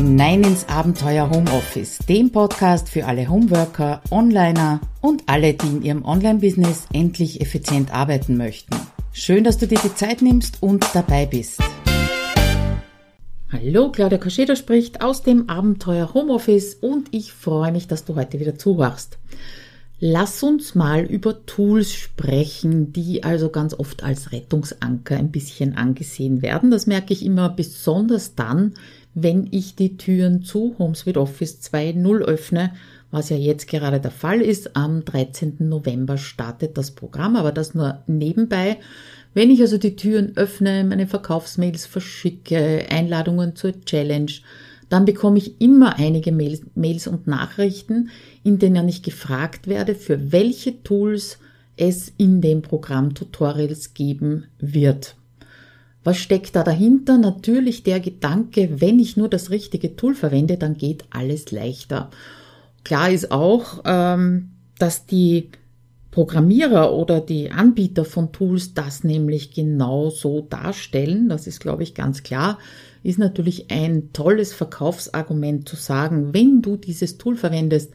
hinein ins Abenteuer Homeoffice, dem Podcast für alle Homeworker, Onliner und alle, die in ihrem Online-Business endlich effizient arbeiten möchten. Schön, dass du dir die Zeit nimmst und dabei bist. Hallo, Claudia Kascheda spricht aus dem Abenteuer Homeoffice und ich freue mich, dass du heute wieder zuhörst. Lass uns mal über Tools sprechen, die also ganz oft als Rettungsanker ein bisschen angesehen werden. Das merke ich immer besonders dann, wenn ich die Türen zu HomeSuite Office 2.0 öffne, was ja jetzt gerade der Fall ist. Am 13. November startet das Programm, aber das nur nebenbei. Wenn ich also die Türen öffne, meine Verkaufsmails verschicke, Einladungen zur Challenge, dann bekomme ich immer einige Mails, Mails und Nachrichten, in denen ich gefragt werde, für welche Tools es in dem Programm Tutorials geben wird. Was steckt da dahinter? Natürlich der Gedanke, wenn ich nur das richtige Tool verwende, dann geht alles leichter. Klar ist auch, ähm, dass die Programmierer oder die Anbieter von Tools das nämlich genau so darstellen. Das ist, glaube ich, ganz klar ist natürlich ein tolles Verkaufsargument zu sagen, wenn du dieses Tool verwendest,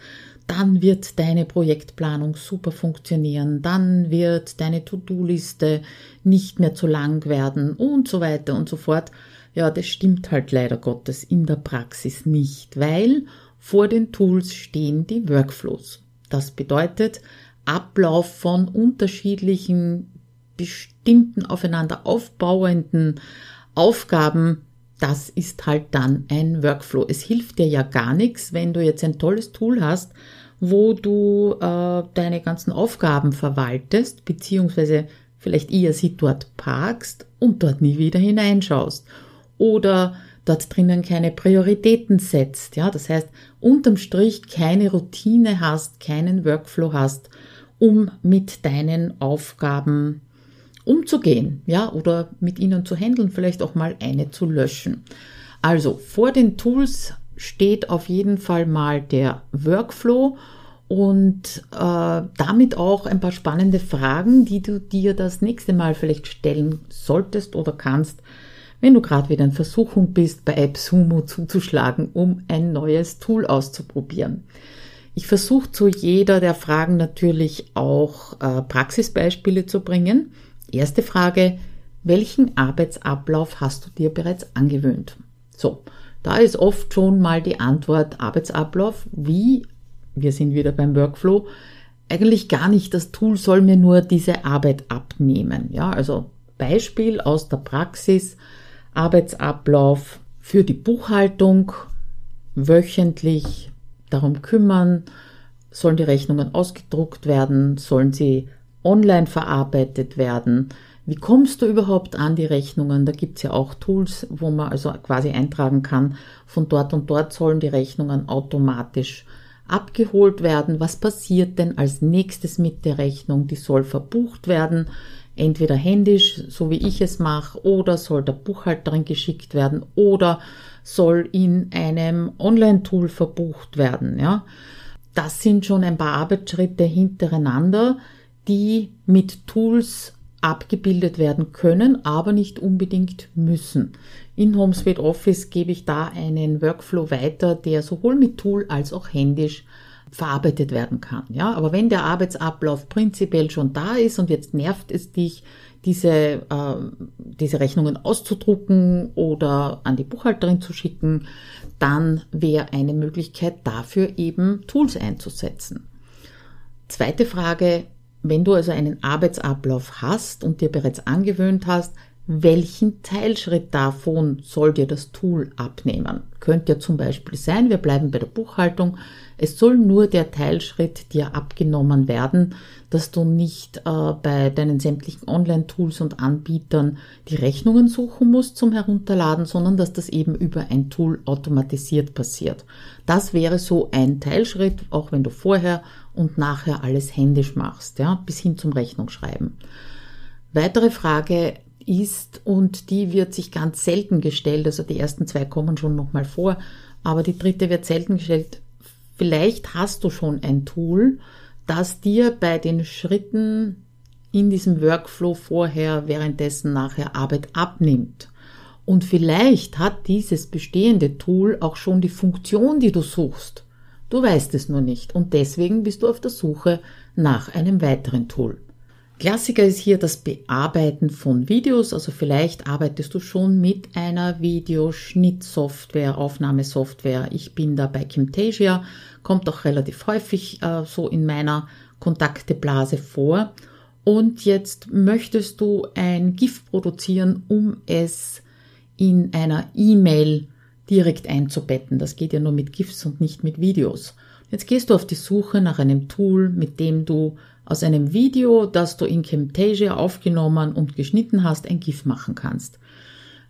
dann wird deine Projektplanung super funktionieren, dann wird deine To-Do-Liste nicht mehr zu lang werden und so weiter und so fort. Ja, das stimmt halt leider Gottes in der Praxis nicht, weil vor den Tools stehen die Workflows. Das bedeutet Ablauf von unterschiedlichen, bestimmten aufeinander aufbauenden Aufgaben das ist halt dann ein Workflow. Es hilft dir ja gar nichts, wenn du jetzt ein tolles Tool hast, wo du äh, deine ganzen Aufgaben verwaltest, beziehungsweise vielleicht eher sie dort parkst und dort nie wieder hineinschaust. Oder dort drinnen keine Prioritäten setzt. Ja, das heißt, unterm Strich keine Routine hast, keinen Workflow hast, um mit deinen Aufgaben umzugehen, ja, oder mit ihnen zu handeln, vielleicht auch mal eine zu löschen. Also vor den Tools steht auf jeden Fall mal der Workflow und äh, damit auch ein paar spannende Fragen, die du dir das nächste Mal vielleicht stellen solltest oder kannst, wenn du gerade wieder in Versuchung bist, bei AppSumo zuzuschlagen, um ein neues Tool auszuprobieren. Ich versuche zu jeder der Fragen natürlich auch äh, Praxisbeispiele zu bringen. Erste Frage, welchen Arbeitsablauf hast du dir bereits angewöhnt? So, da ist oft schon mal die Antwort Arbeitsablauf, wie, wir sind wieder beim Workflow, eigentlich gar nicht, das Tool soll mir nur diese Arbeit abnehmen. Ja, also Beispiel aus der Praxis, Arbeitsablauf für die Buchhaltung, wöchentlich darum kümmern, sollen die Rechnungen ausgedruckt werden, sollen sie online verarbeitet werden. Wie kommst du überhaupt an die Rechnungen? Da gibt's ja auch Tools, wo man also quasi eintragen kann, von dort und dort sollen die Rechnungen automatisch abgeholt werden. Was passiert denn als nächstes mit der Rechnung? Die soll verbucht werden, entweder händisch, so wie ich es mache, oder soll der Buchhalterin geschickt werden, oder soll in einem Online-Tool verbucht werden. Ja, das sind schon ein paar Arbeitsschritte hintereinander, die mit Tools abgebildet werden können, aber nicht unbedingt müssen. In HomeSuite Office gebe ich da einen Workflow weiter, der sowohl mit Tool als auch händisch verarbeitet werden kann. Ja, aber wenn der Arbeitsablauf prinzipiell schon da ist und jetzt nervt es dich, diese, äh, diese Rechnungen auszudrucken oder an die Buchhalterin zu schicken, dann wäre eine Möglichkeit dafür eben Tools einzusetzen. Zweite Frage, wenn du also einen Arbeitsablauf hast und dir bereits angewöhnt hast, welchen Teilschritt davon soll dir das Tool abnehmen? Könnte ja zum Beispiel sein, wir bleiben bei der Buchhaltung, es soll nur der Teilschritt dir abgenommen werden, dass du nicht äh, bei deinen sämtlichen Online-Tools und Anbietern die Rechnungen suchen musst zum Herunterladen, sondern dass das eben über ein Tool automatisiert passiert. Das wäre so ein Teilschritt, auch wenn du vorher und nachher alles händisch machst, ja, bis hin zum Rechnungsschreiben. Weitere Frage ist, und die wird sich ganz selten gestellt, also die ersten zwei kommen schon nochmal vor, aber die dritte wird selten gestellt, Vielleicht hast du schon ein Tool, das dir bei den Schritten in diesem Workflow vorher, währenddessen, nachher Arbeit abnimmt. Und vielleicht hat dieses bestehende Tool auch schon die Funktion, die du suchst. Du weißt es nur nicht und deswegen bist du auf der Suche nach einem weiteren Tool. Klassiker ist hier das Bearbeiten von Videos, also vielleicht arbeitest du schon mit einer Videoschnittsoftware, Aufnahmesoftware. Ich bin da bei Camtasia, kommt auch relativ häufig äh, so in meiner Kontakteblase vor. Und jetzt möchtest du ein GIF produzieren, um es in einer E-Mail direkt einzubetten. Das geht ja nur mit GIFs und nicht mit Videos. Jetzt gehst du auf die Suche nach einem Tool, mit dem du aus einem Video, das du in Camtasia aufgenommen und geschnitten hast, ein GIF machen kannst.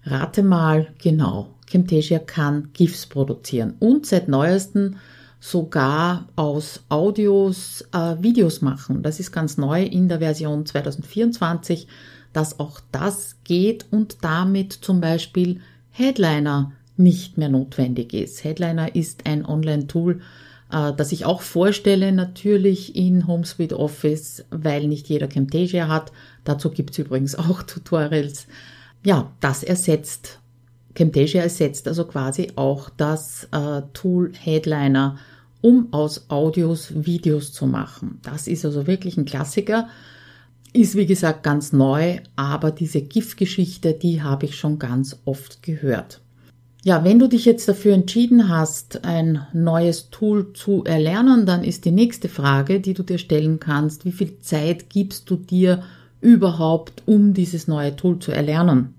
Rate mal genau. Camtasia kann GIFs produzieren und seit neuestem sogar aus Audios äh, Videos machen. Das ist ganz neu in der Version 2024, dass auch das geht und damit zum Beispiel Headliner nicht mehr notwendig ist. Headliner ist ein Online-Tool, äh, das ich auch vorstelle, natürlich in HomeSuite Office, weil nicht jeder Camtasia hat. Dazu gibt's übrigens auch Tutorials. Ja, das ersetzt, Camtasia ersetzt also quasi auch das äh, Tool Headliner, um aus Audios Videos zu machen. Das ist also wirklich ein Klassiker. Ist wie gesagt ganz neu, aber diese GIF-Geschichte, die habe ich schon ganz oft gehört. Ja, wenn du dich jetzt dafür entschieden hast, ein neues Tool zu erlernen, dann ist die nächste Frage, die du dir stellen kannst, wie viel Zeit gibst du dir überhaupt, um dieses neue Tool zu erlernen?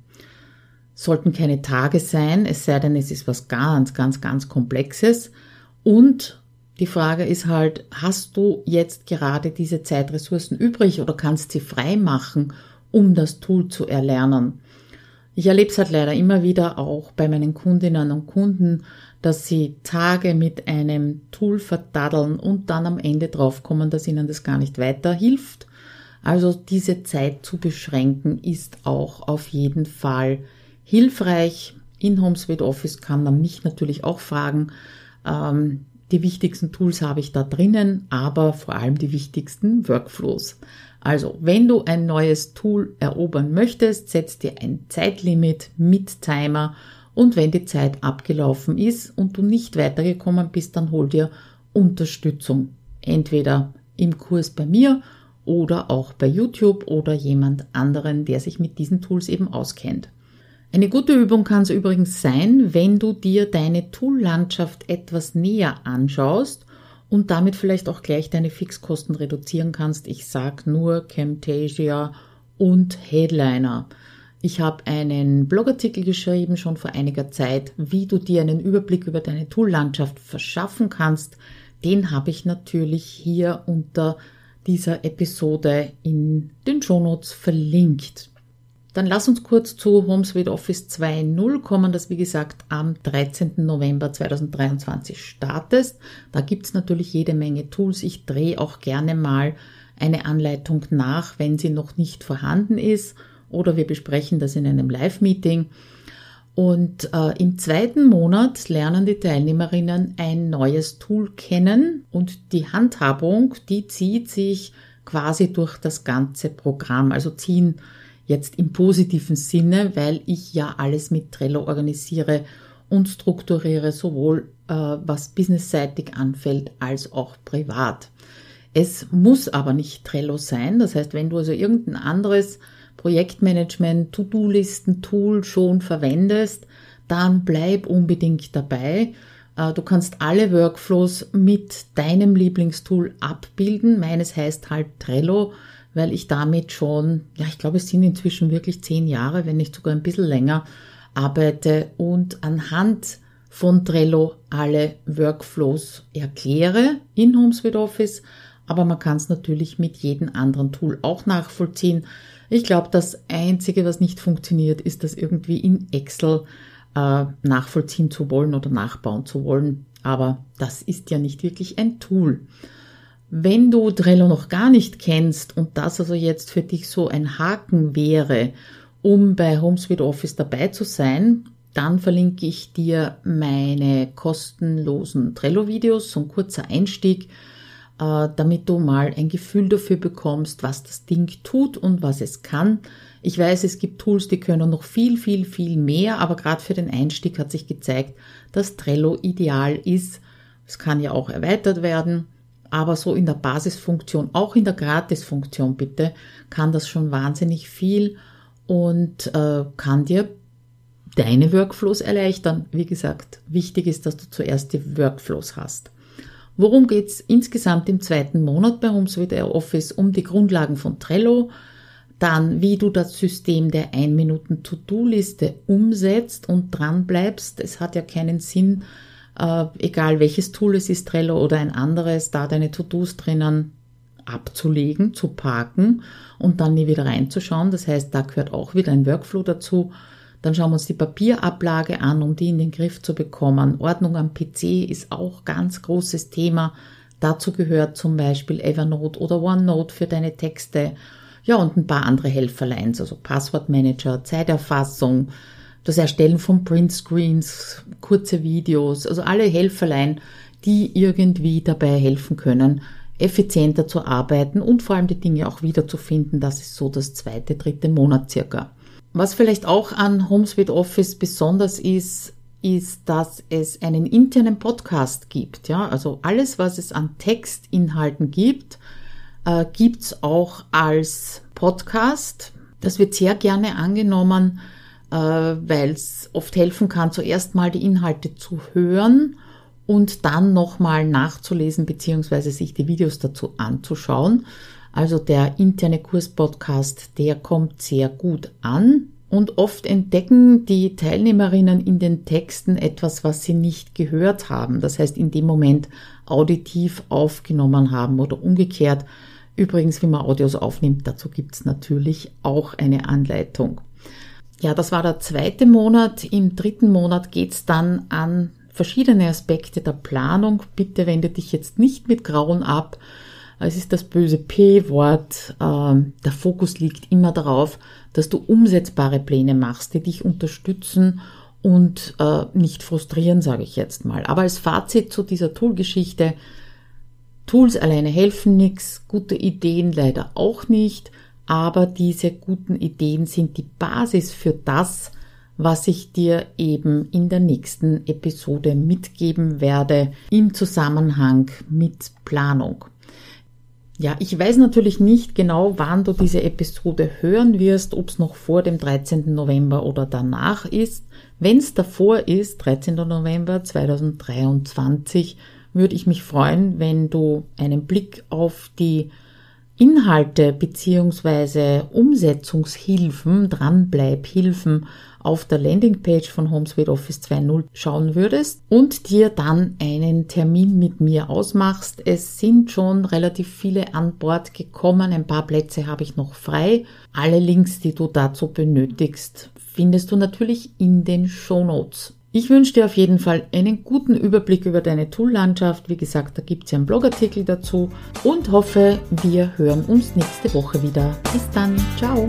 Sollten keine Tage sein, es sei denn, es ist was ganz, ganz, ganz Komplexes. Und die Frage ist halt, hast du jetzt gerade diese Zeitressourcen übrig oder kannst sie frei machen, um das Tool zu erlernen? Ich erlebe es halt leider immer wieder auch bei meinen Kundinnen und Kunden, dass sie Tage mit einem Tool verdaddeln und dann am Ende draufkommen, dass ihnen das gar nicht weiterhilft. Also diese Zeit zu beschränken ist auch auf jeden Fall hilfreich. In HomeSuite Office kann man mich natürlich auch fragen. Ähm, die wichtigsten Tools habe ich da drinnen, aber vor allem die wichtigsten Workflows. Also, wenn du ein neues Tool erobern möchtest, setz dir ein Zeitlimit mit Timer und wenn die Zeit abgelaufen ist und du nicht weitergekommen bist, dann hol dir Unterstützung. Entweder im Kurs bei mir oder auch bei YouTube oder jemand anderen, der sich mit diesen Tools eben auskennt. Eine gute Übung kann es übrigens sein, wenn du dir deine Toollandschaft etwas näher anschaust und damit vielleicht auch gleich deine Fixkosten reduzieren kannst. Ich sag nur Camtasia und Headliner. Ich habe einen Blogartikel geschrieben schon vor einiger Zeit, wie du dir einen Überblick über deine Toollandschaft verschaffen kannst. Den habe ich natürlich hier unter dieser Episode in den Shownotes verlinkt. Dann lass uns kurz zu HomeSuite Office 2.0 kommen, das wie gesagt am 13. November 2023 startest. Da gibt's natürlich jede Menge Tools. Ich drehe auch gerne mal eine Anleitung nach, wenn sie noch nicht vorhanden ist oder wir besprechen das in einem Live-Meeting. Und äh, im zweiten Monat lernen die Teilnehmerinnen ein neues Tool kennen und die Handhabung, die zieht sich quasi durch das ganze Programm. Also ziehen jetzt im positiven Sinne, weil ich ja alles mit Trello organisiere und strukturiere, sowohl äh, was businessseitig anfällt als auch privat. Es muss aber nicht Trello sein. Das heißt, wenn du also irgendein anderes Projektmanagement, To-Do-Listen, Tool schon verwendest, dann bleib unbedingt dabei. Äh, du kannst alle Workflows mit deinem Lieblingstool abbilden. Meines heißt halt Trello weil ich damit schon, ja, ich glaube, es sind inzwischen wirklich zehn Jahre, wenn nicht sogar ein bisschen länger, arbeite und anhand von Trello alle Workflows erkläre in HomeSuite Office, aber man kann es natürlich mit jedem anderen Tool auch nachvollziehen. Ich glaube, das Einzige, was nicht funktioniert, ist das irgendwie in Excel äh, nachvollziehen zu wollen oder nachbauen zu wollen. Aber das ist ja nicht wirklich ein Tool. Wenn du Trello noch gar nicht kennst und das also jetzt für dich so ein Haken wäre, um bei HomeSuite Office dabei zu sein, dann verlinke ich dir meine kostenlosen Trello-Videos, so ein kurzer Einstieg. äh, damit du mal ein Gefühl dafür bekommst, was das Ding tut und was es kann. Ich weiß, es gibt Tools, die können noch viel, viel, viel mehr, aber gerade für den Einstieg hat sich gezeigt, dass Trello ideal ist. Es kann ja auch erweitert werden, aber so in der Basisfunktion, auch in der Gratisfunktion bitte, kann das schon wahnsinnig viel und äh, kann dir deine Workflows erleichtern. Wie gesagt, wichtig ist, dass du zuerst die Workflows hast. Worum geht's insgesamt im zweiten Monat bei HomeSuite Office? Um die Grundlagen von Trello, dann wie du das System der 1 Minuten To-Do-Liste umsetzt und dran bleibst. Es hat ja keinen Sinn, äh, egal welches Tool es ist, Trello oder ein anderes, da deine To-Dos drinnen abzulegen, zu parken und dann nie wieder reinzuschauen. Das heißt, da gehört auch wieder ein Workflow dazu. Dann schauen wir uns die Papierablage an, um die in den Griff zu bekommen. Ordnung am PC ist auch ganz großes Thema. Dazu gehört zum Beispiel Evernote oder OneNote für deine Texte. Ja, und ein paar andere Helferlines, also Passwortmanager, Zeiterfassung, das Erstellen von Printscreens, kurze Videos, also alle Helferlein, die irgendwie dabei helfen können, effizienter zu arbeiten und vor allem die Dinge auch wiederzufinden. Das ist so das zweite, dritte Monat circa. Was vielleicht auch an HomeSuite Office besonders ist, ist, dass es einen internen Podcast gibt. Ja, also alles, was es an Textinhalten gibt, äh, gibt's auch als Podcast. Das wird sehr gerne angenommen, weil es oft helfen kann, zuerst mal die Inhalte zu hören und dann nochmal nachzulesen beziehungsweise sich die Videos dazu anzuschauen. Also der interne Kurspodcast, der kommt sehr gut an. Und oft entdecken die Teilnehmerinnen in den Texten etwas, was sie nicht gehört haben. Das heißt, in dem Moment auditiv aufgenommen haben oder umgekehrt. Übrigens, wie man Audios aufnimmt, dazu gibt es natürlich auch eine Anleitung. Ja, das war der zweite Monat. Im dritten Monat geht es dann an verschiedene Aspekte der Planung. Bitte wende dich jetzt nicht mit Grauen ab, es ist das böse P-Wort. Ähm, der Fokus liegt immer darauf, dass du umsetzbare Pläne machst, die dich unterstützen und äh, nicht frustrieren, sage ich jetzt mal. Aber als Fazit zu dieser Tool-Geschichte, Tools alleine helfen nichts, gute Ideen leider auch nicht, aber diese guten Ideen sind die Basis für das, was ich dir eben in der nächsten Episode mitgeben werde im Zusammenhang mit Planung. Ja, ich weiß natürlich nicht genau, wann du diese Episode hören wirst, ob es noch vor dem 13. November oder danach ist. Wenn es davor ist, 13. November 2023, würde ich mich freuen, wenn du einen Blick auf die Inhalte beziehungsweise Umsetzungshilfen, Dranbleibhilfen auf der Landingpage von HomeSuite Office 2.0 schauen würdest und dir dann einen Termin mit mir ausmachst. Es sind schon relativ viele an Bord gekommen. Ein paar Plätze habe ich noch frei. Alle Links, die du dazu benötigst, findest du natürlich in den Show Notes. Ich wünsche dir auf jeden Fall einen guten Überblick über deine Tool-Landschaft. Wie gesagt, da gibt es ja einen Blogartikel dazu und hoffe, wir hören uns nächste Woche wieder. Bis dann, ciao!